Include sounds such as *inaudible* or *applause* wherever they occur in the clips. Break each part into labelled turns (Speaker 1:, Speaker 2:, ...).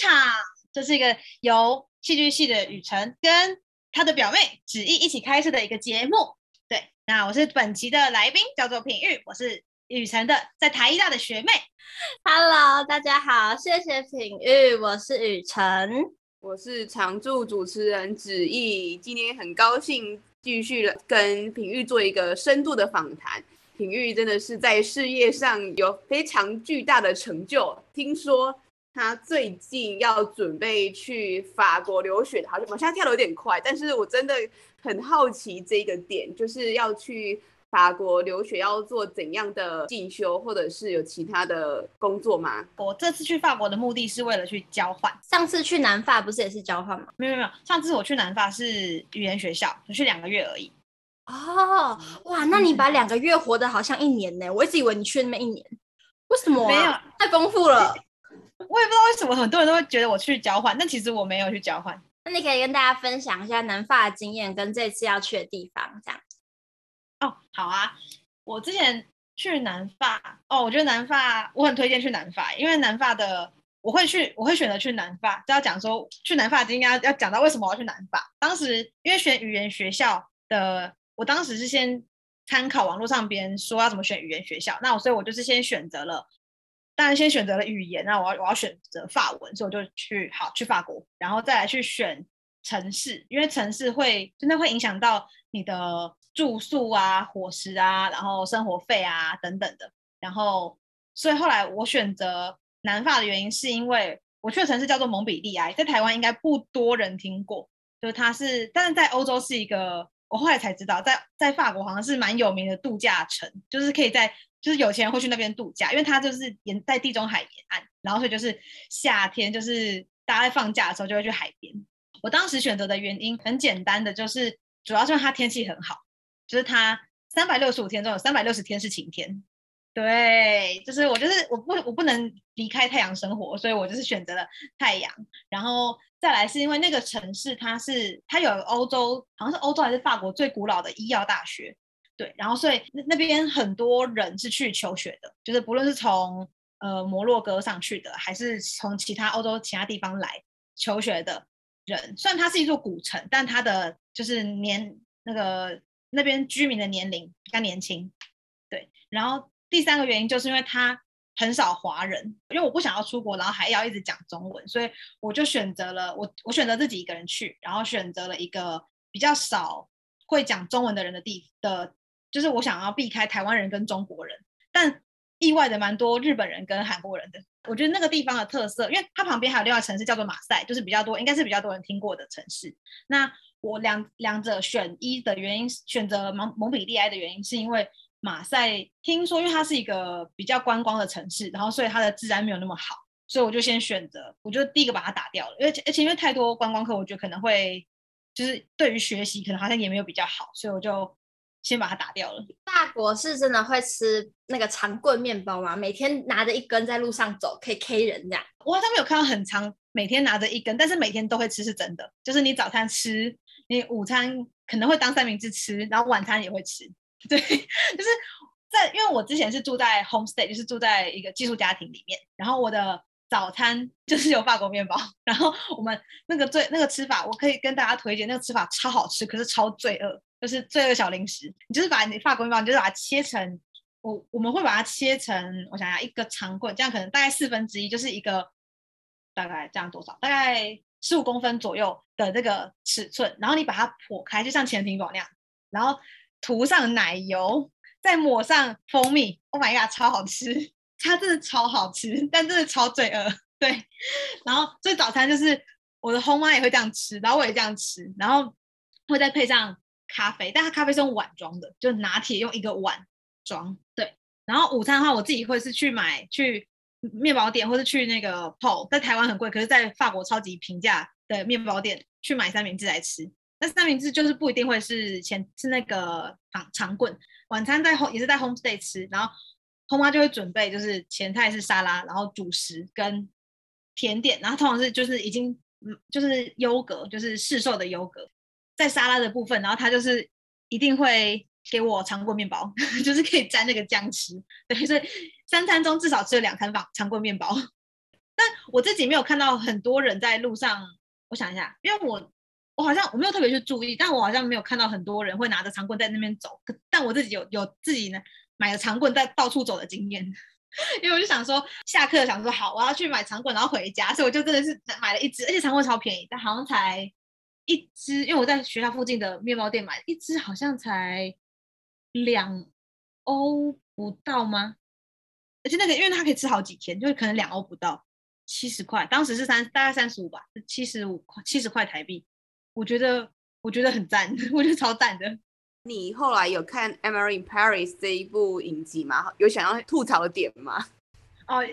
Speaker 1: 场，这是一个由戏剧系的雨辰跟他的表妹芷艺一起开设的一个节目。对，那我是本期的来宾，叫做品玉，我是雨辰的在台艺大的学妹。
Speaker 2: Hello，大家好，谢谢品玉，我是雨辰，
Speaker 3: 我是常驻主持人芷艺，今天很高兴继续跟品玉做一个深度的访谈。品玉真的是在事业上有非常巨大的成就。听说他最近要准备去法国留学，好像往下跳的有点快，但是我真的很好奇这个点，就是要去法国留学要做怎样的进修，或者是有其他的工作吗？
Speaker 1: 我这次去法国的目的是为了去交换。
Speaker 2: 上次去南法不是也是交换吗？
Speaker 1: 没有没有，上次我去南法是语言学校，就去两个月而已。
Speaker 2: 哦，哇，那你把两个月活得好像一年呢？我一直以为你去那么一年，为什么啊？
Speaker 1: 没有，
Speaker 2: 太丰富了。
Speaker 1: 我也不知道为什么很多人都会觉得我去交换，但其实我没有去交换。
Speaker 2: 那你可以跟大家分享一下南法的经验跟这次要去的地方，这样。
Speaker 1: 哦，好啊，我之前去南法，哦，我觉得南法我很推荐去南法，因为南法的我会去，我会选择去南法。就要讲说去南法经验，要讲到为什么我要去南法。当时因为选语言学校的。我当时是先参考网络上别人说要怎么选语言学校，那我所以我就是先选择了，当然先选择了语言，那我要我要选择法文，所以我就去好去法国，然后再来去选城市，因为城市会真的会影响到你的住宿啊、伙食啊，然后生活费啊等等的，然后所以后来我选择南法的原因是因为我去的城市叫做蒙彼利埃，在台湾应该不多人听过，就是它是，但是在欧洲是一个。我后来才知道，在在法国好像是蛮有名的度假城，就是可以在就是有钱人会去那边度假，因为它就是沿在地中海沿岸，然后所以就是夏天就是大家在放假的时候就会去海边。我当时选择的原因很简单的，就是主要是它天气很好，就是它三百六十五天中有三百六十天是晴天。对，就是我就是我不我不能离开太阳生活，所以我就是选择了太阳，然后。再来是因为那个城市，它是它有欧洲，好像是欧洲还是法国最古老的医药大学，对，然后所以那那边很多人是去求学的，就是不论是从呃摩洛哥上去的，还是从其他欧洲其他地方来求学的人。虽然它是一座古城，但它的就是年那个那边居民的年龄比较年轻，对。然后第三个原因就是因为他。很少华人，因为我不想要出国，然后还要一直讲中文，所以我就选择了我我选择自己一个人去，然后选择了一个比较少会讲中文的人的地的，就是我想要避开台湾人跟中国人，但意外的蛮多日本人跟韩国人的。我觉得那个地方的特色，因为它旁边还有另外城市叫做马赛，就是比较多，应该是比较多人听过的城市。那我两两者选一的原因，选择蒙蒙彼利埃的原因，是因为。马赛听说，因为它是一个比较观光的城市，然后所以它的治安没有那么好，所以我就先选择，我就第一个把它打掉了。而且而且因为太多观光客，我觉得可能会就是对于学习可能好像也没有比较好，所以我就先把它打掉了。
Speaker 2: 法国是真的会吃那个长棍面包吗？每天拿着一根在路上走，可以 K 人这样？
Speaker 1: 我好像没有看到很长，每天拿着一根，但是每天都会吃是真的。就是你早餐吃，你午餐可能会当三明治吃，然后晚餐也会吃。*laughs* 对，就是在，因为我之前是住在 homestay，就是住在一个寄宿家庭里面，然后我的早餐 *laughs* 就是有法国面包，然后我们那个最那个吃法，我可以跟大家推荐，那个吃法超好吃，可是超罪恶，就是罪恶小零食。你就是把你法国面包，你就是把它切成，我我们会把它切成，我想想，一个长棍，这样可能大概四分之一，就是一个大概这样多少，大概十五公分左右的这个尺寸，然后你把它剖开，就像潜艇堡那样，然后。涂上奶油，再抹上蜂蜜，Oh my god，超好吃！它真的超好吃，但真的超罪恶。对，然后所以早餐就是我的后妈也会这样吃，然后我也这样吃，然后会再配上咖啡，但它咖啡是用碗装的，就拿铁用一个碗装。对，然后午餐的话，我自己会是去买去面包店，或是去那个 Pole，在台湾很贵，可是在法国超级平价的面包店去买三明治来吃。三明治就是不一定会是前是那个长长棍，晚餐在 home 也是在 homestay 吃，然后后妈就会准备就是前菜是沙拉，然后主食跟甜点，然后通常是就是已经嗯就是优格就是市售的优格，在沙拉的部分，然后他就是一定会给我长棍面包，*laughs* 就是可以沾那个酱吃，对，所以三餐中至少吃了两餐饭长棍面包。*laughs* 但我自己没有看到很多人在路上。我想一下，因为我我好像我没有特别去注意，但我好像没有看到很多人会拿着长棍在那边走。但我自己有有自己呢买了长棍在到处走的经验。*laughs* 因为我就想说，下课想说好，我要去买长棍，然后回家，所以我就真的是买了一支，而且长棍超便宜，但好像才一支，因为我在学校附近的面包店买一支，好像才两欧不到吗？而且那个，因为它可以吃好几天，就是可能两欧不到，七十块，当时是三大概三十五吧，七十五块，七十块台币，我觉得我觉得很赞，*laughs* 我觉得超赞的。
Speaker 3: 你后来有看《Emily in Paris》这一部影集吗？有想要吐槽的点吗？
Speaker 1: 哦，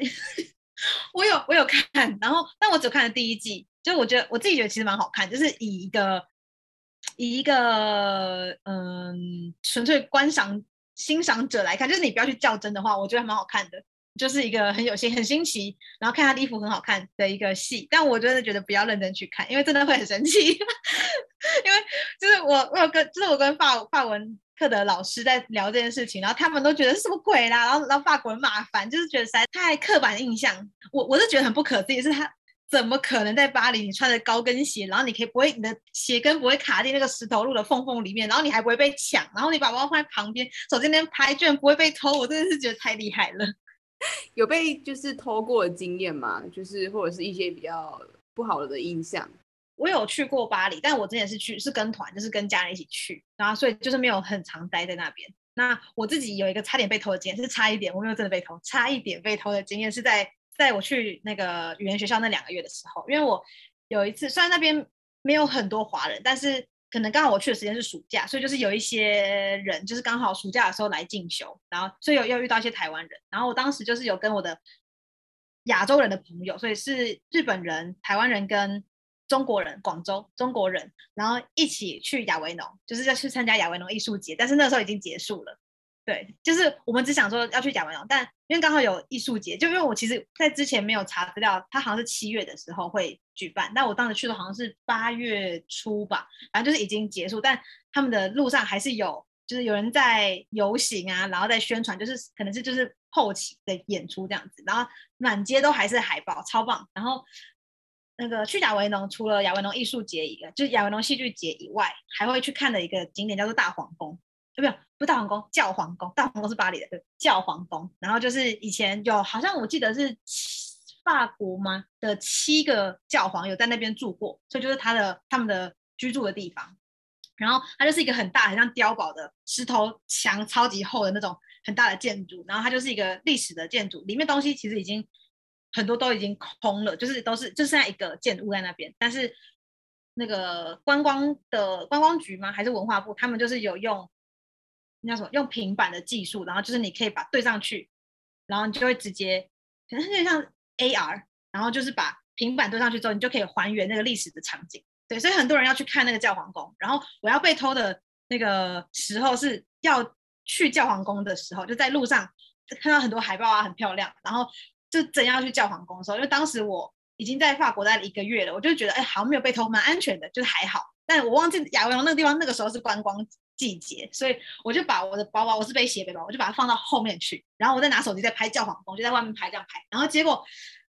Speaker 1: *laughs* 我有，我有看，然后但我只看了第一季，就我觉得我自己觉得其实蛮好看，就是以一个以一个嗯纯粹观赏欣赏者来看，就是你不要去较真的话，我觉得还蛮好看的。就是一个很有新、很新奇，然后看他的衣服很好看的一个戏，但我真的觉得不要认真去看，因为真的会很神奇。*laughs* 因为就是我，我有跟，就是我跟法法文课的老师在聊这件事情，然后他们都觉得是什么鬼啦，然后然后法国人麻烦，就是觉得实在太刻板印象。我我是觉得很不可思议，是他怎么可能在巴黎，你穿着高跟鞋，然后你可以不会，你的鞋跟不会卡进那个石头路的缝缝里面，然后你还不会被抢，然后你把包放在旁边，手机那边拍，居然不会被偷，我真的是觉得太厉害了。*laughs*
Speaker 3: 有被就是偷过的经验吗？就是或者是一些比较不好的印象。
Speaker 1: 我有去过巴黎，但我之前是去是跟团，就是跟家人一起去，然后所以就是没有很常待在那边。那我自己有一个差点被偷的经验，是差一点，我没有真的被偷，差一点被偷的经验是在在我去那个语言学校那两个月的时候，因为我有一次虽然那边没有很多华人，但是。可能刚好我去的时间是暑假，所以就是有一些人就是刚好暑假的时候来进修，然后所以有又遇到一些台湾人，然后我当时就是有跟我的亚洲人的朋友，所以是日本人、台湾人跟中国人，广州中国人，然后一起去亚维农，就是要去参加亚维农艺术节，但是那时候已经结束了。对，就是我们只想说要去甲维农，但因为刚好有艺术节，就因为我其实在之前没有查资料，他好像是七月的时候会举办，但我当时去的好像是八月初吧，反正就是已经结束，但他们的路上还是有，就是有人在游行啊，然后在宣传，就是可能是就是后期的演出这样子，然后满街都还是海报，超棒。然后那个去亚维农，除了亚维农艺术节一个，就是亚维农戏剧节以外，还会去看的一个景点叫做大皇宫。没有，不是大皇宫，教皇宫。大皇宫是巴黎的，对，教皇宫。然后就是以前有，好像我记得是法国吗的七个教皇有在那边住过，所以就是他的他们的居住的地方。然后它就是一个很大，很像碉堡的石头墙，超级厚的那种很大的建筑。然后它就是一个历史的建筑，里面东西其实已经很多都已经空了，就是都是就剩下一个建筑物在那边。但是那个观光的观光局吗？还是文化部？他们就是有用。那叫什么？用平板的技术，然后就是你可以把对上去，然后你就会直接，可能有点像 AR，然后就是把平板对上去之后，你就可以还原那个历史的场景。对，所以很多人要去看那个教皇宫。然后我要被偷的那个时候是要去教皇宫的时候，就在路上看到很多海报啊，很漂亮。然后就真要去教皇宫的时候，因为当时我已经在法国待了一个月了，我就觉得哎，好像没有被偷，蛮安全的，就是还好。但我忘记亚维农那个地方那个时候是观光季节，所以我就把我的包包，我是背斜背包，我就把它放到后面去，然后我再拿手机在拍教皇宫，就在外面拍这样拍，然后结果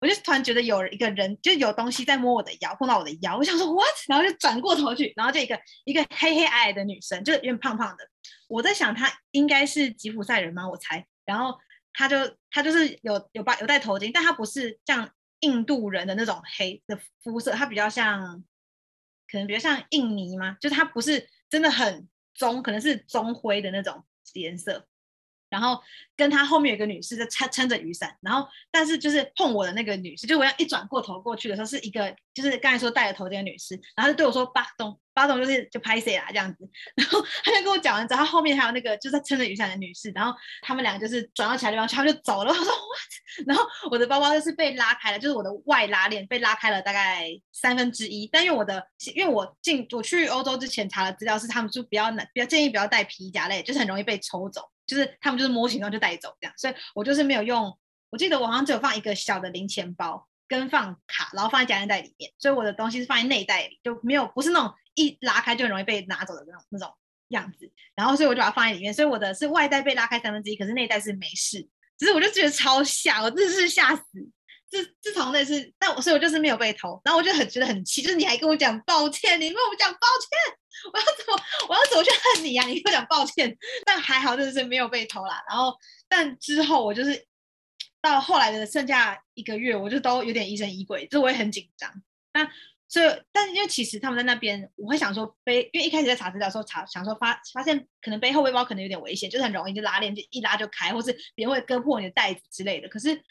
Speaker 1: 我就突然觉得有一个人就有东西在摸我的腰，碰到我的腰，我想说 what，然后就转过头去，然后就一个一个黑黑矮矮的女生，就有点胖胖的，我在想她应该是吉普赛人吗？我猜，然后她就她就是有有把有戴头巾，但她不是像印度人的那种黑的肤色，她比较像可能比较像印尼吗？就是她不是真的很。棕可能是棕灰的那种颜色，然后跟他后面有个女士在撑撑着雨伞，然后但是就是碰我的那个女士，就我要一转过头过去的时候，是一个就是刚才说戴着头巾的女士，然后就对我说巴东巴东就是就拍谁啦这样子，然后他就跟我讲完之后，他后面还有那个就是撑着雨伞的女士，然后他们两个就是转到其他地方去，他就走了。我说我 *laughs* 然后我的包包就是被拉开了，就是我的外拉链被拉开了大概三分之一，但因为我的因为我进我去欧洲之前查了资料，是他们就比较难比较建议不要带皮夹类，就是很容易被抽走。就是他们就是摸形状就带走这样，所以我就是没有用。我记得我好像只有放一个小的零钱包跟放卡，然后放在夹链袋里面，所以我的东西是放在内袋里，就没有不是那种一拉开就很容易被拿走的那种那种样子。然后所以我就把它放在里面，所以我的是外袋被拉开三分之一，可是内袋是没事。只是我就觉得超吓，我真的是吓死，自自从那次，但我所以我就是没有被偷，然后我就很觉得很气，就是你还跟我讲抱歉，你跟我讲抱歉，我要怎么我要怎么去恨你呀、啊？你跟我讲抱歉，但还好就是没有被偷啦。然后但之后我就是到后来的剩下一个月，我就都有点疑神疑鬼，就我也很紧张。那所以但因为其实他们在那边，我会想说背，因为一开始在查资料的时候查想说发发现可能背后背包可能有点危险，就是很容易就拉链就一拉就开，或是别人会割破你的袋子之类的。可是。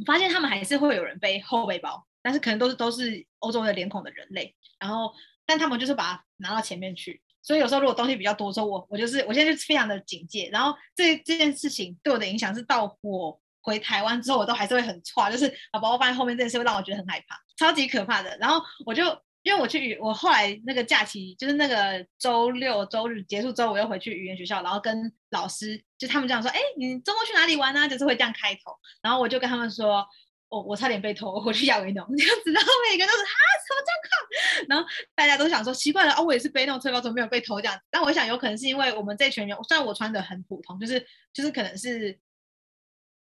Speaker 1: 我发现他们还是会有人背后背包，但是可能都是都是欧洲的脸孔的人类，然后但他们就是把它拿到前面去，所以有时候如果东西比较多的时候，我我就是我现在就非常的警戒，然后这这件事情对我的影响是到我回台湾之后，我都还是会很怕，就是把包包放在后面这件事会让我觉得很害怕，超级可怕的。然后我就因为我去语，我后来那个假期就是那个周六周日结束之后，我又回去语言学校，然后跟老师。就他们这样说，哎，你周末去哪里玩呢？就是会这样开头，然后我就跟他们说，我、哦、我差点被偷，我去亚维农这样子，然后每个人都是啊，什么状况？然后大家都想说，奇怪了，哦，我也是背那种背包，怎么没有被偷这样？但我想有可能是因为我们这群人，虽然我穿的很普通，就是就是可能是，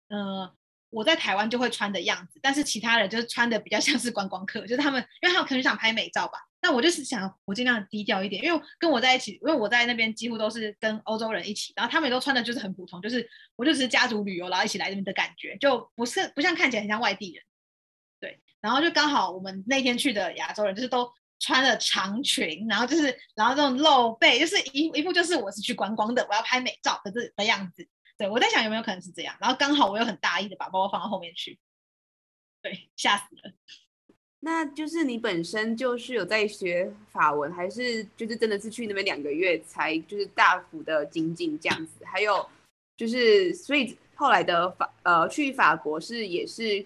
Speaker 1: 呃。我在台湾就会穿的样子，但是其他人就是穿的比较像是观光客，就是他们，因为他们可能想拍美照吧。那我就是想，我尽量低调一点，因为跟我在一起，因为我在那边几乎都是跟欧洲人一起，然后他们也都穿的就是很普通，就是我就是家族旅游，然后一起来这边的感觉，就不是不像看起来很像外地人。对，然后就刚好我们那天去的亚洲人就是都穿了长裙，然后就是然后这种露背，就是一一副就是我是去观光的，我要拍美照的这的样子。对，我在想有没有可能是这样，然后刚好我又很大意的把包包放到后面去，对，吓死了。
Speaker 3: 那就是你本身就是有在学法文，还是就是真的是去那边两个月才就是大幅的精进这样子？还有就是，所以后来的法呃去法国是也是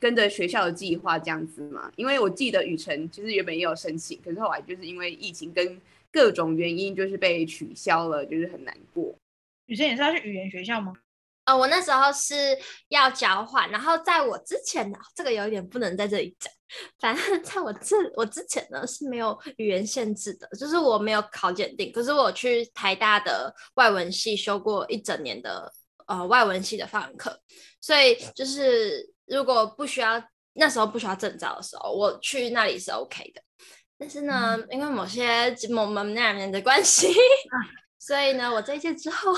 Speaker 3: 跟着学校的计划这样子嘛？因为我记得雨辰其实原本也有申请，可是后来就是因为疫情跟各种原因就是被取消了，就是很难过。
Speaker 1: 雨生也是要去语言学校吗？
Speaker 2: 呃，我那时候是要交换，然后在我之前呢，这个有一点不能在这里讲。反正在我这我之前呢是没有语言限制的，就是我没有考检定，可是我去台大的外文系修过一整年的呃外文系的法文课，所以就是如果不需要那时候不需要证照的时候，我去那里是 OK 的。但是呢，嗯、因为某些某某那两年的关系，*laughs* 所以呢，我这一届之后。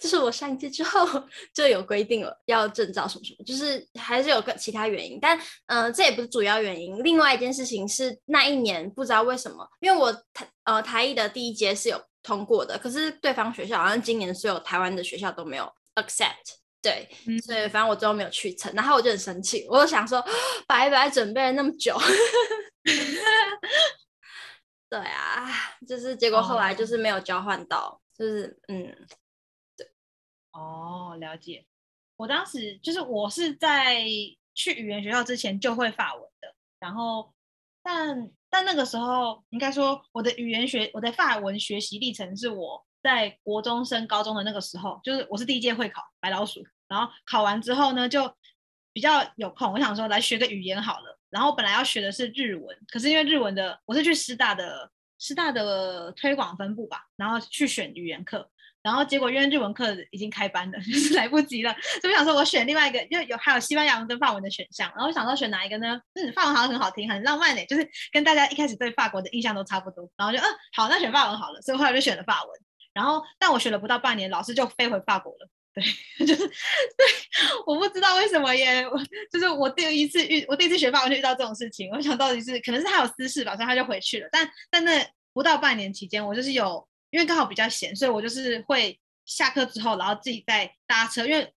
Speaker 2: 就是我上一届之后就有规定了，要证照什么什么，就是还是有个其他原因，但嗯、呃，这也不是主要原因。另外一件事情是那一年不知道为什么，因为我台呃台艺的第一阶是有通过的，可是对方学校好像今年所有台湾的学校都没有 accept，对，嗯、所以反正我最后没有去成，然后我就很生气，我就想说白白准备了那么久，*laughs* 对啊，就是结果后来就是没有交换到，就是嗯。
Speaker 1: 哦，了解。我当时就是我是在去语言学校之前就会法文的，然后但但那个时候应该说我的语言学我的法文学习历程是我在国中升高中的那个时候，就是我是第一届会考白老鼠，然后考完之后呢就比较有空，我想说来学个语言好了。然后本来要学的是日文，可是因为日文的我是去师大的师大的推广分部吧，然后去选语言课。然后结果因为日文课已经开班了，*laughs* 就是来不及了，所以我想说我选另外一个，因为有还有西班牙文跟法文的选项，然后我想说选哪一个呢？嗯，法文好像很好听，很浪漫呢，就是跟大家一开始对法国的印象都差不多，然后就嗯好，那选法文好了，所以后来就选了法文。然后但我学了不到半年，老师就飞回法国了，对，*laughs* 就是对，我不知道为什么耶，我就是我第一次遇我第一次学法文就遇到这种事情，我想到底是可能是他有私事吧，所以他就回去了。但但那不到半年期间，我就是有。因为刚好比较闲，所以我就是会下课之后，然后自己再搭车。因为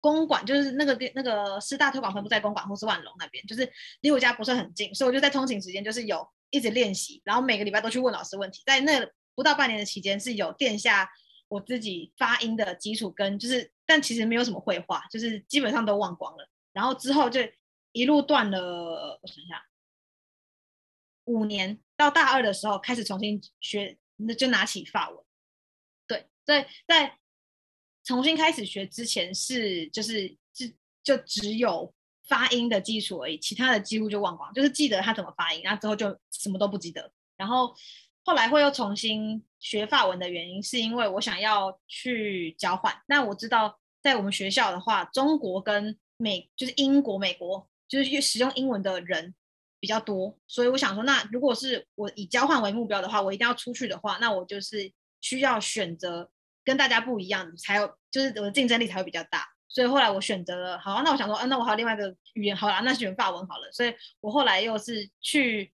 Speaker 1: 公馆就是那个那个师大推广分部在公馆或是万隆那边，就是离我家不是很近，所以我就在通勤时间就是有一直练习，然后每个礼拜都去问老师问题。在那不到半年的期间，是有垫下我自己发音的基础，跟就是但其实没有什么会话，就是基本上都忘光了。然后之后就一路断了，我想想，五年到大二的时候开始重新学。那就拿起法文，对，在在重新开始学之前是就是就就只有发音的基础而已，其他的几乎就忘光，就是记得他怎么发音，然后之后就什么都不记得。然后后来会又重新学法文的原因，是因为我想要去交换。那我知道在我们学校的话，中国跟美就是英国、美国就是使用英文的人比较多，所以我想说，那如果是我以交换为目标的话，我一定要出去的话，那我就是需要选择跟大家不一样，才有就是我的竞争力才会比较大。所以后来我选择了，好，那我想说，嗯、啊，那我还有另外一个语言，好啦，那选法文好了。所以我后来又是去，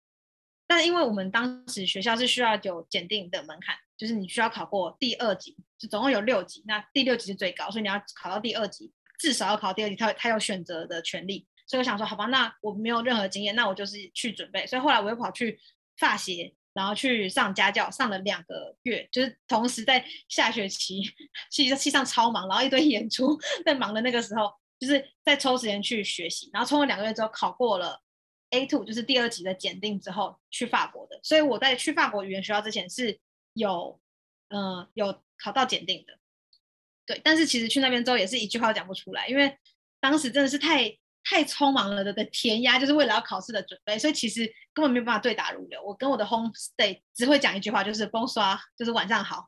Speaker 1: 但因为我们当时学校是需要有检定的门槛，就是你需要考过第二级，就总共有六级，那第六级是最高，所以你要考到第二级，至少要考第二级，他他有选择的权利。所以我想说，好吧，那我没有任何经验，那我就是去准备。所以后来我又跑去法协。然后去上家教，上了两个月，就是同时在下学期，系系上超忙，然后一堆演出，在忙的那个时候，就是在抽时间去学习。然后抽了两个月之后，考过了 A two，就是第二级的检定之后，去法国的。所以我在去法国语言学校之前是有，嗯、有考到检定的。对，但是其实去那边之后也是一句话讲不出来，因为当时真的是太。太匆忙了的的填鸭，就是为了要考试的准备，所以其实根本没有办法对答如流。我跟我的 home stay 只会讲一句话，就是 bonsoir，就是晚上好。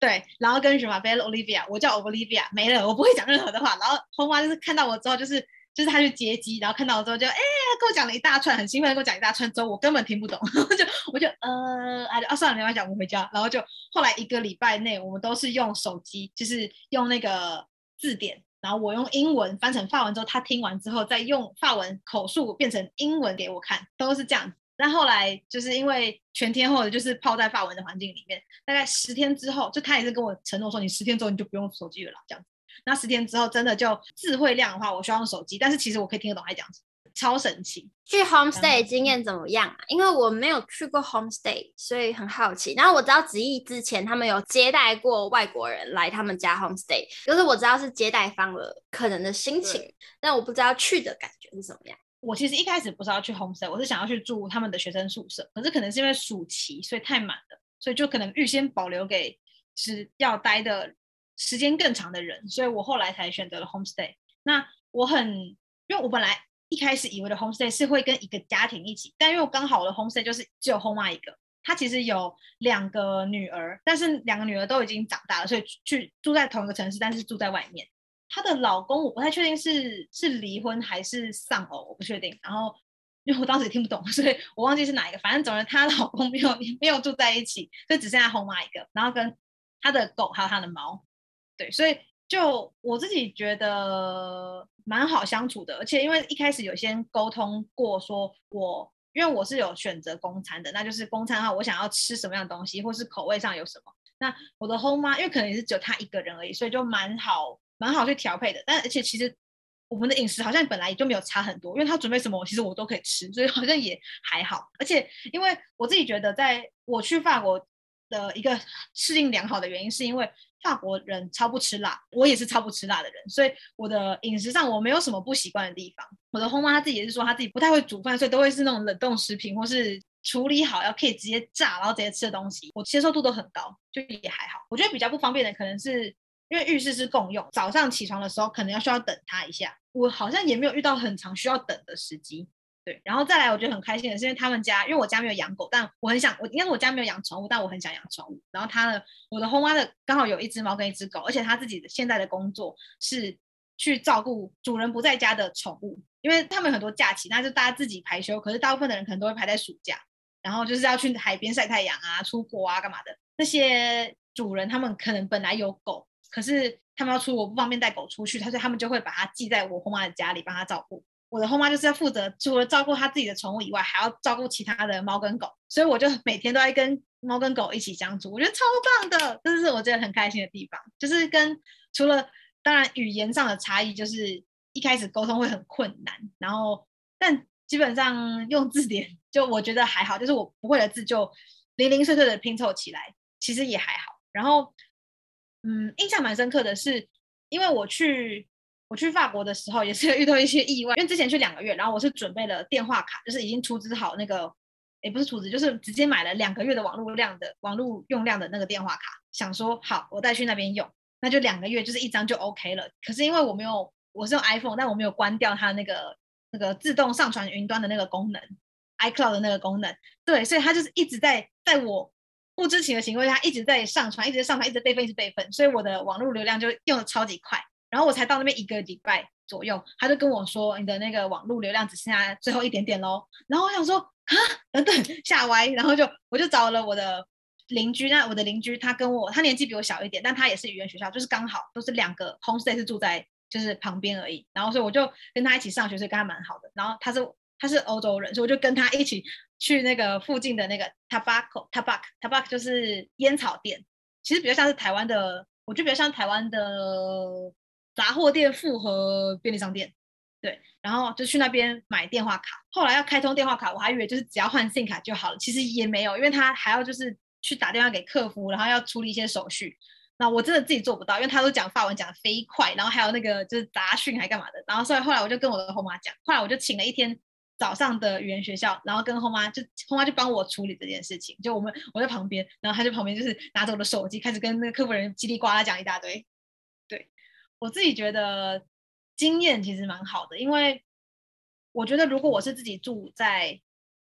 Speaker 1: 对，然后跟什么 b e l l Olivia，我叫 Olivia，没了，我不会讲任何的话。然后 home 妈就是看到我之后，就是就是他去接机，然后看到我之后就哎，跟我讲了一大串，很兴奋跟我讲一大串之后，我根本听不懂，就 *laughs* 我就呃啊啊算了，没关系，我们回家。然后就后来一个礼拜内，我们都是用手机，就是用那个字典。然后我用英文翻成法文之后，他听完之后再用法文口述变成英文给我看，都是这样。但后来就是因为全天候的就是泡在法文的环境里面，大概十天之后，就他也是跟我承诺说，你十天之后你就不用手机了，这样。那十天之后真的就智慧量的话，我需要用手机，但是其实我可以听得懂他讲什么。超神奇！
Speaker 2: 去 homestay 经验怎么样啊？因为我没有去过 homestay，所以很好奇。然后我知道子毅之前他们有接待过外国人来他们家 homestay，就是我知道是接待方的可能的心情，但我不知道去的感觉是怎么样。
Speaker 1: 我其实一开始不是要去 homestay，我是想要去住他们的学生宿舍，可是可能是因为暑期，所以太满了，所以就可能预先保留给是要待的时间更长的人，所以我后来才选择了 homestay。那我很，因为我本来。一开始以为的 homestay 是会跟一个家庭一起，但因为我刚好我的 homestay 就是只有 home 妈一个，她其实有两个女儿，但是两个女儿都已经长大了，所以去住在同一个城市，但是住在外面。她的老公我不太确定是是离婚还是丧偶，我不确定。然后因为我当时也听不懂，*laughs* 所以我忘记是哪一个。反正总之她老公没有没有住在一起，所以只剩下 home 妈一个，然后跟她的狗还有她的猫，对，所以。就我自己觉得蛮好相处的，而且因为一开始有先沟通过，说我因为我是有选择公餐的，那就是公餐的话，我想要吃什么样的东西，或是口味上有什么。那我的 home 妈，因为可能也是只有她一个人而已，所以就蛮好蛮好去调配的。但而且其实我们的饮食好像本来也就没有差很多，因为她准备什么，其实我都可以吃，所以好像也还好。而且因为我自己觉得，在我去法国的一个适应良好的原因，是因为。法国人超不吃辣，我也是超不吃辣的人，所以我的饮食上我没有什么不习惯的地方。我的后妈她自己也是说，她自己不太会煮饭，所以都会是那种冷冻食品或是处理好要可以直接炸，然后直接吃的东西，我接受度都很高，就也还好。我觉得比较不方便的可能是因为浴室是共用，早上起床的时候可能要需要等他一下，我好像也没有遇到很长需要等的时机。对，然后再来，我觉得很开心的是，因为他们家，因为我家没有养狗，但我很想，我应该是我家没有养宠物，但我很想养宠物。然后他的，我的后妈的刚好有一只猫跟一只狗，而且他自己的现在的工作是去照顾主人不在家的宠物，因为他们很多假期，那就大家自己排休，可是大部分的人可能都会排在暑假，然后就是要去海边晒太阳啊、出国啊干嘛的。那些主人他们可能本来有狗，可是他们要出国不方便带狗出去，他说他们就会把它寄在我后妈的家里帮他照顾。我的后妈就是要负责除了照顾她自己的宠物以外，还要照顾其他的猫跟狗，所以我就每天都在跟猫跟狗一起相处，我觉得超棒的，这是我觉得很开心的地方。就是跟除了当然语言上的差异，就是一开始沟通会很困难，然后但基本上用字典就我觉得还好，就是我不会的字就零零碎碎的拼凑起来，其实也还好。然后嗯，印象蛮深刻的是，因为我去。我去法国的时候也是 *laughs* 遇到一些意外，因为之前去两个月，然后我是准备了电话卡，就是已经储值好那个，也不是储值，就是直接买了两个月的网络量的网络用量的那个电话卡，想说好我带去那边用，那就两个月就是一张就 OK 了。可是因为我没有，我是用 iPhone，但我没有关掉它那个那个自动上传云端的那个功能，iCloud 的那个功能，对，所以它就是一直在在我不知情的情况下一直在上传，一直在上传，一直备份，一直备份，所以我的网络流量就用的超级快。然后我才到那边一个礼拜左右，他就跟我说，你的那个网络流量只剩下最后一点点喽。然后我想说啊，等等吓歪，然后就我就找了我的邻居，那我的邻居他跟我他年纪比我小一点，但他也是语言学校，就是刚好都是两个 homestay 是住在就是旁边而已。然后所以我就跟他一起上学，所以跟他蛮好的。然后他是他是欧洲人，所以我就跟他一起去那个附近的那个 tobacco tabac tabac 就是烟草店，其实比较像是台湾的，我觉得比较像台湾的。杂货店复合便利商店，对，然后就去那边买电话卡。后来要开通电话卡，我还以为就是只要换 SIM 卡就好了，其实也没有，因为他还要就是去打电话给客服，然后要处理一些手续。那我真的自己做不到，因为他都讲法文讲得飞快，然后还有那个就是杂讯还干嘛的。然后所以后来我就跟我的后妈讲，后来我就请了一天早上的语言学校，然后跟后妈就后妈就帮我处理这件事情。就我们我在旁边，然后他就旁边就是拿着我的手机开始跟那个客服人叽里呱啦讲一大堆。我自己觉得经验其实蛮好的，因为我觉得如果我是自己住在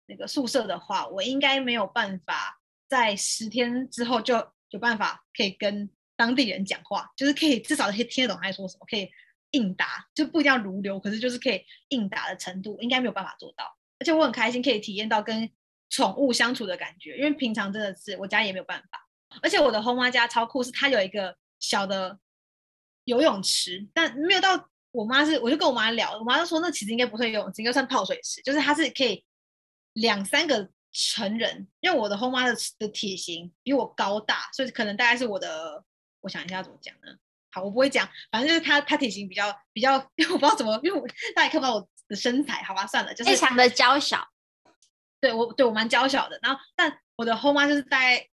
Speaker 1: 那个宿舍的话，我应该没有办法在十天之后就有办法可以跟当地人讲话，就是可以至少可以听得懂他在说什么，可以应答，就不一定要如流，可是就是可以应答的程度，应该没有办法做到。而且我很开心可以体验到跟宠物相处的感觉，因为平常真的是我家也没有办法。而且我的后妈家超酷，是它有一个小的。游泳池，但没有到。我妈是，我就跟我妈聊，我妈就说那其实应该不算游泳池，应该算泡水池，就是它是可以两三个成人。因为我的后妈的的体型比我高大，所以可能大概是我的，我想一下怎么讲呢？好，我不会讲，反正就是她她体型比较比较，*laughs* 因为我不知道怎么，因为我大家看不到我的身材，好吧，算了，就是
Speaker 2: 非常的娇小。
Speaker 1: 对我对我蛮娇小的，然后但我的后妈就是大概。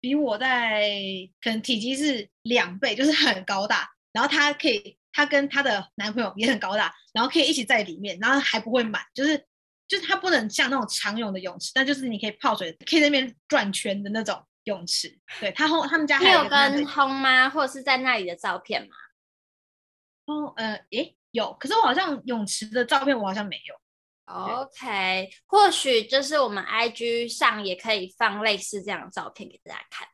Speaker 1: 比我在可能体积是两倍，就是很高大。然后她可以，她跟她的男朋友也很高大，然后可以一起在里面，然后还不会满，就是就是它不能像那种常泳的泳池，但就是你可以泡水，可以在那边转圈的那种泳池。对，他后他们家还有，
Speaker 2: 有跟轰吗？或者是在那里的照片吗？
Speaker 1: 哦，呃，诶，有，可是我好像泳池的照片我好像没有。
Speaker 2: OK，或许就是我们 IG 上也可以放类似这样的照片给大家看，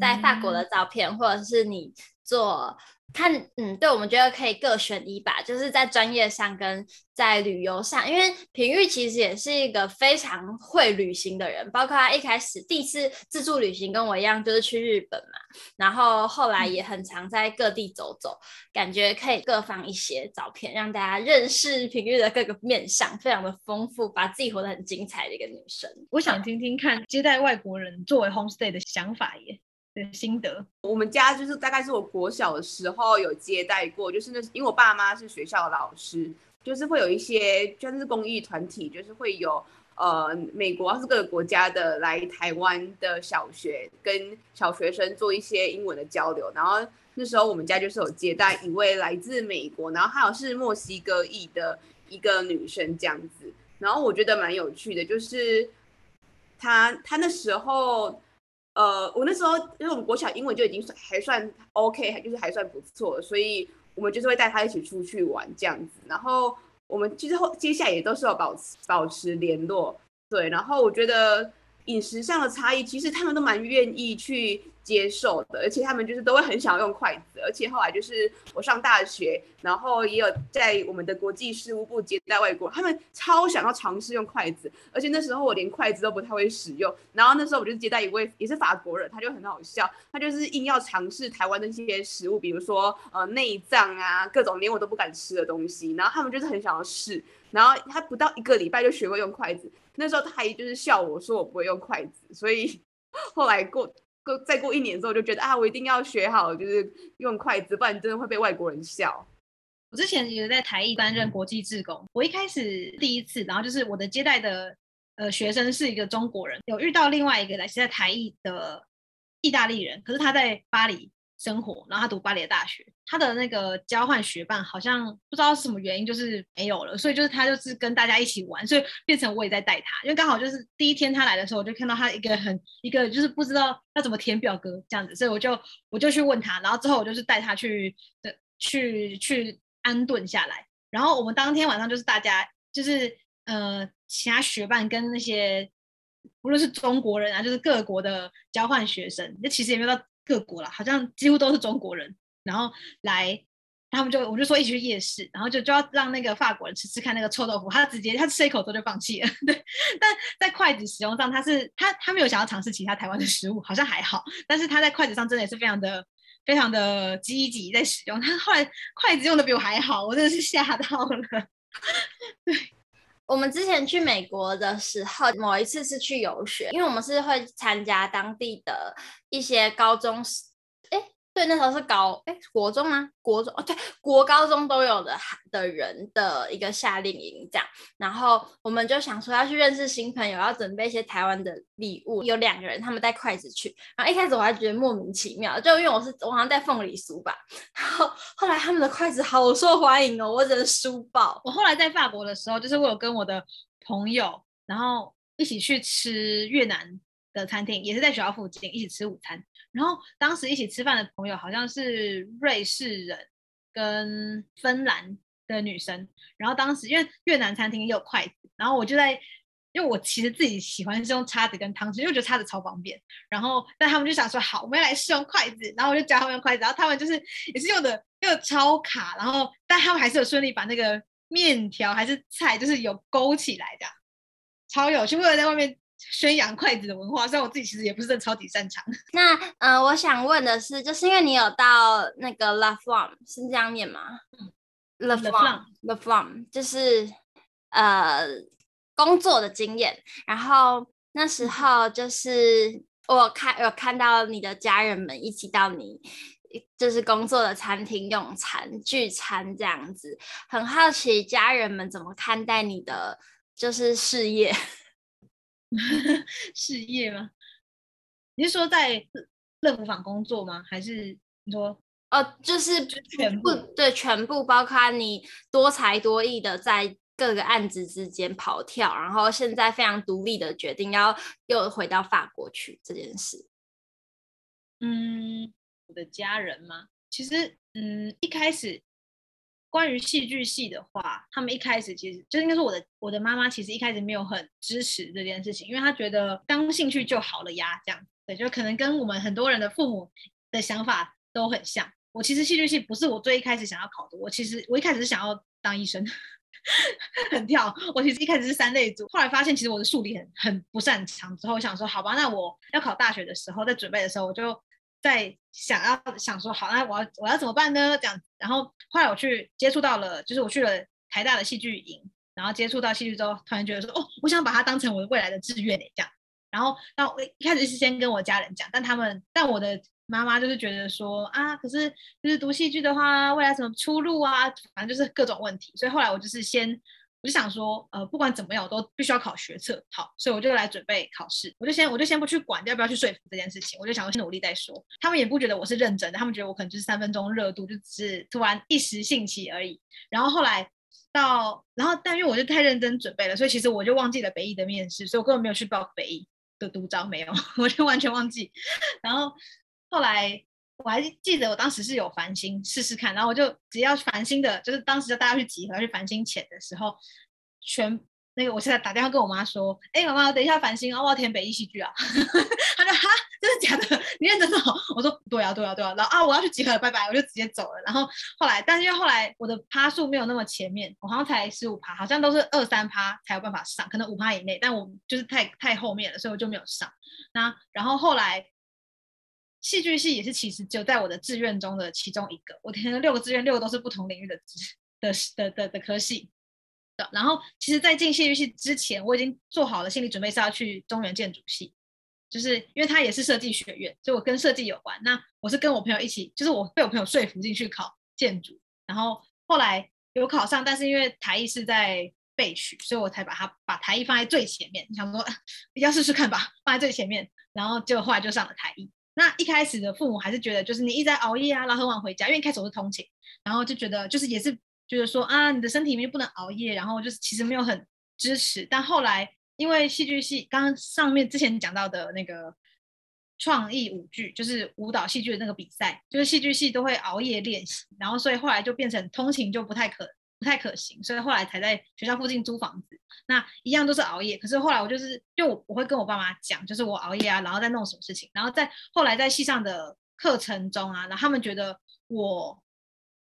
Speaker 2: 在法国的照片，或者是你做。看，嗯，对，我们觉得可以各选一吧，就是在专业上跟在旅游上，因为平玉其实也是一个非常会旅行的人，包括他一开始第一次自助旅行跟我一样，就是去日本嘛，然后后来也很常在各地走走，感觉可以各放一些照片，让大家认识平玉的各个面相，非常的丰富，把自己活得很精彩的一个女生。
Speaker 1: 我想听听看接待外国人作为 homestay 的想法耶。心得，
Speaker 3: 我们家就是大概是我国小的时候有接待过，就是那因为我爸妈是学校的老师，就是会有一些就是公益团体，就是会有呃美国或是各个国家的来台湾的小学跟小学生做一些英文的交流，然后那时候我们家就是有接待一位来自美国，然后还有是墨西哥裔的一个女生这样子，然后我觉得蛮有趣的，就是她她那时候。呃，我那时候因为我们国小英文就已经算还算 OK，就是还算不错，所以我们就是会带他一起出去玩这样子。然后我们其实后接下来也都是有保持保持联络，对。然后我觉得饮食上的差异，其实他们都蛮愿意去。接受的，而且他们就是都会很想要用筷子，而且后来就是我上大学，然后也有在我们的国际事务部接待外国，他们超想要尝试用筷子，而且那时候我连筷子都不太会使用，然后那时候我就接待一位也是法国人，他就很好笑，他就是硬要尝试台湾的一些食物，比如说呃内脏啊，各种连我都不敢吃的东西，然后他们就是很想要试，然后他不到一个礼拜就学会用筷子，那时候他还就是笑我说我不会用筷子，所以后来过。再过一年之后，就觉得啊，我一定要学好，就是用筷子，不然真的会被外国人笑。
Speaker 1: 我之前也在台艺担任国际志工，我一开始第一次，然后就是我的接待的呃学生是一个中国人，有遇到另外一个来是在台艺的意大利人，可是他在巴黎。生活，然后他读巴黎的大学，他的那个交换学伴好像不知道是什么原因，就是没有了，所以就是他就是跟大家一起玩，所以变成我也在带他，因为刚好就是第一天他来的时候，我就看到他一个很一个就是不知道要怎么填表格这样子，所以我就我就去问他，然后之后我就是带他去的去去安顿下来，然后我们当天晚上就是大家就是呃其他学伴跟那些无论是中国人啊，就是各国的交换学生，那其实也没有到。各国啦，好像几乎都是中国人，然后来。他们就我就说一起去夜市，然后就就要让那个法国人吃吃看那个臭豆腐，他直接他吃一口之后就放弃了。*laughs* 对，但在筷子使用上，他是他他没有想要尝试其他台湾的食物，好像还好。但是他在筷子上真的也是非常的非常的积极在使用。他后来筷子用的比我还好，我真的是吓到了。对，*laughs*
Speaker 2: 我们之前去美国的时候，某一次是去游学，因为我们是会参加当地的一些高中。对，那时候是高哎，国中吗？国中哦，对，国高中都有的的人的一个夏令营这样，然后我们就想说要去认识新朋友，要准备一些台湾的礼物。有两个人他们带筷子去，然后一开始我还觉得莫名其妙，就因为我是我好像带凤梨酥吧，然后后来他们的筷子好受欢迎哦，我真的酥爆。
Speaker 1: 我后来在法国的时候，就是我有跟我的朋友，然后一起去吃越南的餐厅，也是在学校附近一起吃午餐。然后当时一起吃饭的朋友好像是瑞士人跟芬兰的女生。然后当时因为越南餐厅也有筷子，然后我就在，因为我其实自己喜欢是用叉子跟汤匙，因为我觉得叉子超方便。然后但他们就想说好，我们要来试用筷子，然后我就教他们用筷子，然后他们就是也是用的又超卡，然后但他们还是有顺利把那个面条还是菜就是有勾起来的，超有趣，为了在外面。宣扬筷子的文化，虽然我自己其实也不是超级擅长。*laughs*
Speaker 2: 那呃，我想问的是，就是因为你有到那个 La Flamme 是这样念吗？嗯，La Flamme，La Flamme 就是呃工作的经验。然后那时候就是我看有看到你的家人们一起到你就是工作的餐厅用餐聚餐这样子，很好奇家人们怎么看待你的就是事业。*laughs*
Speaker 1: 事业吗？你是说在乐福坊工作吗？还是你说
Speaker 2: 哦，就是全部对全部，包括你多才多艺的在各个案子之间跑跳，然后现在非常独立的决定要又回到法国去这件事。
Speaker 1: 嗯，我的家人吗？其实，嗯，一开始。关于戏剧系的话，他们一开始其实就应该说我的我的妈妈其实一开始没有很支持这件事情，因为她觉得当兴趣就好了呀，这样对，就可能跟我们很多人的父母的想法都很像。我其实戏剧系不是我最一开始想要考的，我其实我一开始是想要当医生，*laughs* 很跳。我其实一开始是三类组，后来发现其实我的数理很很不擅长，之后想说好吧，那我要考大学的时候，在准备的时候我就。在想要想说好，那我要我要怎么办呢？这样，然后后来我去接触到了，就是我去了台大的戏剧营，然后接触到戏剧之后，突然觉得说，哦，我想把它当成我未来的志愿诶，这样。然后，那我一开始是先跟我家人讲，但他们，但我的妈妈就是觉得说，啊，可是就是读戏剧的话，未来什么出路啊，反正就是各种问题，所以后来我就是先。我就想说，呃，不管怎么样，我都必须要考学测，好，所以我就来准备考试。我就先，我就先不去管要不要去说服这件事情，我就想先努力再说。他们也不觉得我是认真的，他们觉得我可能就是三分钟热度，就只是突然一时兴起而已。然后后来到，然后但因为我就太认真准备了，所以其实我就忘记了北艺的面试，所以我根本没有去报北艺的独招，没有，*laughs* 我就完全忘记。然后后来。我还记得我当时是有繁星试试看，然后我就只要繁星的，就是当时就大家去集合去繁星前的时候，全那个我现在打电话跟我妈说，哎、欸，妈妈，等一下繁星，我要填北艺戏剧啊。她说哈，真的假的？你认真的？我说对啊，对啊，对啊。然后啊，我要去集合，拜拜，我就直接走了。然后后来，但是因为后来我的趴数没有那么前面，我好像才十五趴，好像都是二三趴才有办法上，可能五趴以内，但我就是太太后面了，所以我就没有上。那然后后来。戏剧系也是，其实就在我的志愿中的其中一个。我填了六个志愿，六个都是不同领域的的的的的科系。然后，其实，在进戏剧系之前，我已经做好了心理准备，是要去中原建筑系，就是因为它也是设计学院，所以我跟设计有关。那我是跟我朋友一起，就是我被我朋友说服进去考建筑，然后后来有考上，但是因为台艺是在备取，所以我才把它把台艺放在最前面。你想说要试试看吧，放在最前面，然后就后来就上了台艺。那一开始的父母还是觉得，就是你一直在熬夜啊，然后很晚回家，因为一开始我是通勤，然后就觉得就是也是觉得说啊，你的身体里面不能熬夜，然后就是其实没有很支持。但后来因为戏剧系，刚刚上面之前讲到的那个创意舞剧，就是舞蹈戏剧的那个比赛，就是戏剧系都会熬夜练习，然后所以后来就变成通勤就不太可不太可行，所以后来才在学校附近租房子。那一样都是熬夜，可是后来我就是，就我我会跟我爸妈讲，就是我熬夜啊，然后在弄什么事情，然后在后来在戏上的课程中啊，然后他们觉得我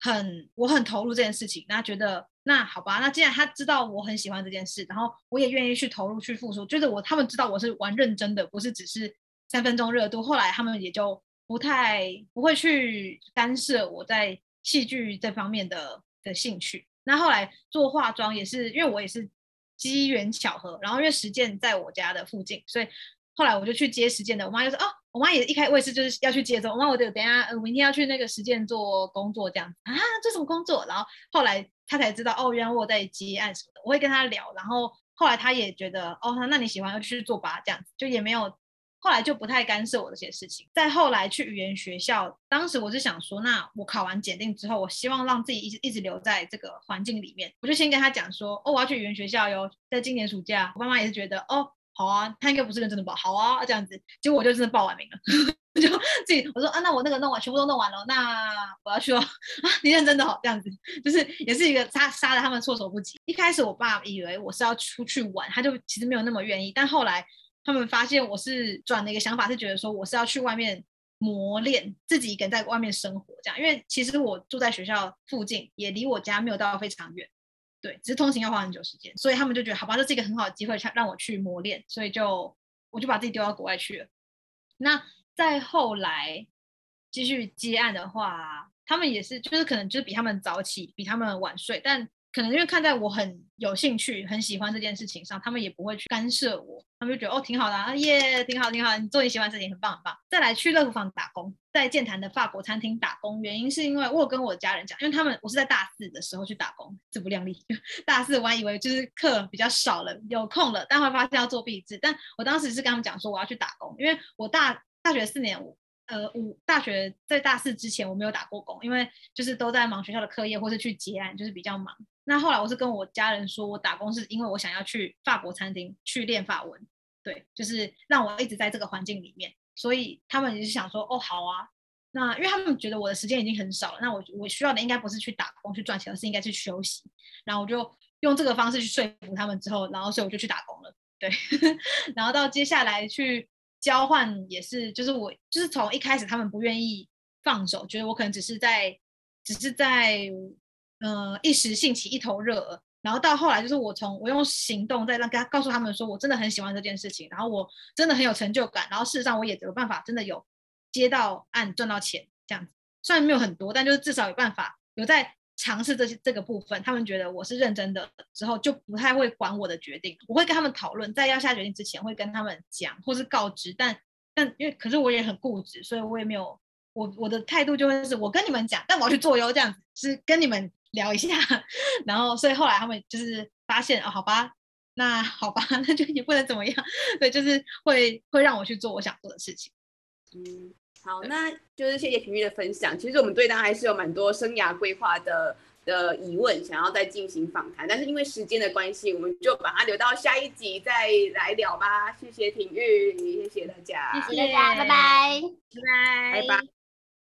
Speaker 1: 很我很投入这件事情，那觉得那好吧，那既然他知道我很喜欢这件事，然后我也愿意去投入去付出，就是我他们知道我是玩认真的，不是只是三分钟热度。后来他们也就不太不会去干涉我在戏剧这方面的的兴趣。那后来做化妆也是，因为我也是机缘巧合，然后因为实践在我家的附近，所以后来我就去接实践的。我妈就说：“哦，我妈也一开我也是就是要去接的。我妈我就等下，我明天要去那个实践做工作这样子啊，做什么工作？”然后后来她才知道，哦，原来我在接案什么的。我会跟她聊，然后后来她也觉得，哦，那你喜欢就去做吧，这样子就也没有。后来就不太干涉我这些事情。再后来去语言学校，当时我是想说，那我考完检定之后，我希望让自己一直一直留在这个环境里面。我就先跟他讲说，哦，我要去语言学校哟，在今年暑假。我爸妈也是觉得，哦，好啊，他应该不是认真的吧，好啊，这样子。结果我就真的报完名了，*laughs* 就自己我说啊，那我那个弄完，全部都弄完了，那我要去哦。*laughs* 啊，你认真的好，这样子，就是也是一个杀杀了他们措手不及。一开始我爸以为我是要出去玩，他就其实没有那么愿意，但后来。他们发现我是转了一个想法，是觉得说我是要去外面磨练自己，一个人在外面生活这样。因为其实我住在学校附近，也离我家没有到非常远，对，只是通勤要花很久时间，所以他们就觉得好吧，这是一个很好的机会，让我去磨练，所以就我就把自己丢到国外去了。那再后来继续接案的话，他们也是，就是可能就是比他们早起，比他们晚睡，但。可能因为看在我很有兴趣、很喜欢这件事情上，他们也不会去干涉我。他们就觉得哦，挺好的啊，耶，挺好，挺好，你做你喜欢的事情，很棒，很棒。再来去乐福坊打工，在健谈的法国餐厅打工，原因是因为我有跟我家人讲，因为他们我是在大四的时候去打工，自不量力。*laughs* 大四我还以为就是课比较少了，有空了，但会发现要做毕制。但我当时是跟他们讲说我要去打工，因为我大大学四年我。呃，五大学在大四之前我没有打过工，因为就是都在忙学校的课业，或是去结案，就是比较忙。那后来我是跟我家人说，我打工是因为我想要去法国餐厅去练法文，对，就是让我一直在这个环境里面。所以他们也是想说，哦，好啊，那因为他们觉得我的时间已经很少了，那我我需要的应该不是去打工去赚钱，而是应该去休息。然后我就用这个方式去说服他们之后，然后所以我就去打工了，对，*laughs* 然后到接下来去。交换也是，就是我就是从一开始他们不愿意放手，觉得我可能只是在，只是在，呃，一时兴起一头热，然后到后来就是我从我用行动在让跟他告诉他们说我真的很喜欢这件事情，然后我真的很有成就感，然后事实上我也有办法真的有接到案赚到钱这样子，虽然没有很多，但就是至少有办法有在。尝试这些这个部分，他们觉得我是认真的之后，就不太会管我的决定。我会跟他们讨论，在要下决定之前，会跟他们讲或是告知。但但因为可是我也很固执，所以我也没有我我的态度就会是我跟你们讲，但我要去做哟，这样子是跟你们聊一下。*laughs* 然后所以后来他们就是发现哦，好吧，那好吧，*laughs* 那就也不能怎么样。对，就是会会让我去做我想做的事情。
Speaker 3: 嗯。好，那就是谢谢品玉的分享。其实我们对他还是有蛮多生涯规划的的疑问，想要再进行访谈，但是因为时间的关系，我们就把它留到下一集再来聊吧。谢谢品玉，谢谢大家，
Speaker 2: 谢谢大家，拜拜，
Speaker 3: 拜拜，拜拜。